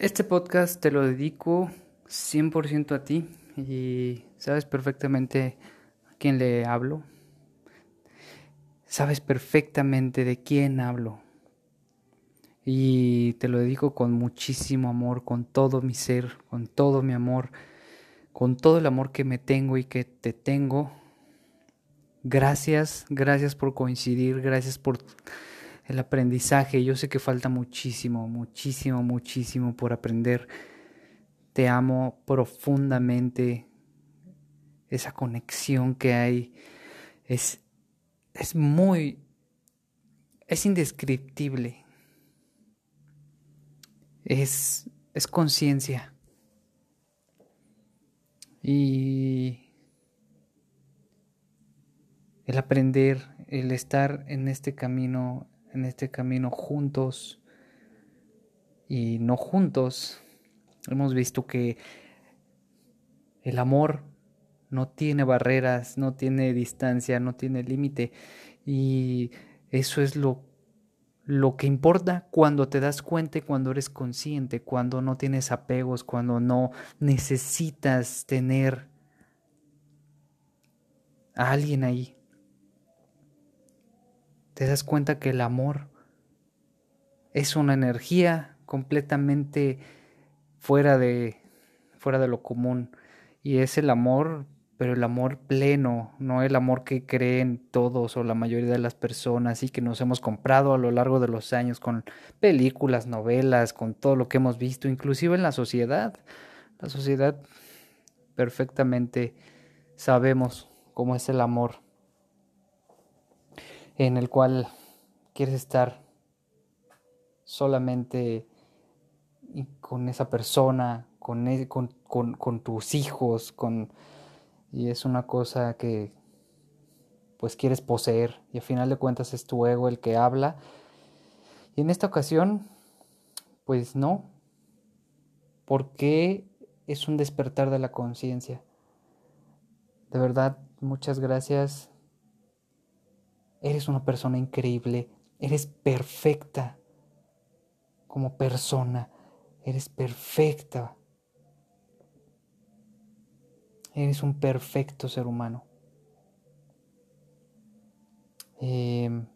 Este podcast te lo dedico 100% a ti y sabes perfectamente a quién le hablo. Sabes perfectamente de quién hablo. Y te lo dedico con muchísimo amor, con todo mi ser, con todo mi amor, con todo el amor que me tengo y que te tengo. Gracias, gracias por coincidir, gracias por el aprendizaje. Yo sé que falta muchísimo, muchísimo, muchísimo por aprender. Te amo profundamente. Esa conexión que hay es, es muy, es indescriptible. Es, es conciencia. Y el aprender, el estar en este camino en este camino juntos. Y no juntos. Hemos visto que el amor no tiene barreras, no tiene distancia, no tiene límite. Y eso es lo lo que importa cuando te das cuenta y cuando eres consciente, cuando no tienes apegos, cuando no necesitas tener a alguien ahí te das cuenta que el amor es una energía completamente fuera de fuera de lo común y es el amor pero el amor pleno, no el amor que creen todos o la mayoría de las personas y que nos hemos comprado a lo largo de los años con películas, novelas, con todo lo que hemos visto, inclusive en la sociedad. La sociedad perfectamente sabemos cómo es el amor en el cual quieres estar solamente con esa persona, con, e, con, con, tus hijos, con, y es una cosa que pues quieres poseer y al final de cuentas es tu ego el que habla. Y en esta ocasión, pues no, porque es un despertar de la conciencia. De verdad, muchas gracias Eres una persona increíble, eres perfecta como persona, eres perfecta. Eres un perfecto ser humano. Em,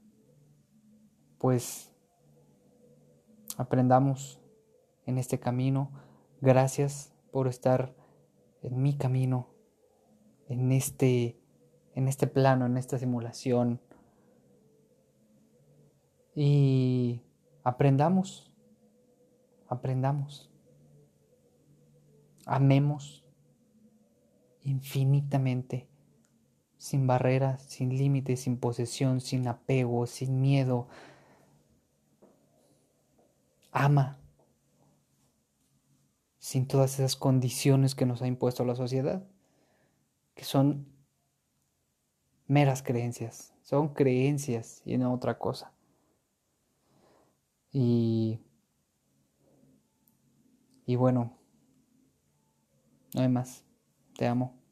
pues aprendamos en este camino. Gracias por estar en mi camino, en este, en este plano, en esta simulación y aprendamos, aprendamos, amemos infinitamente, sin barreras, sin límites, sin posesión, sin apego, sin miedo. Ama sin todas esas condiciones que nos ha impuesto la sociedad, que son meras creencias, son creencias y no otra cosa. Y, y bueno, no hay más. Te amo.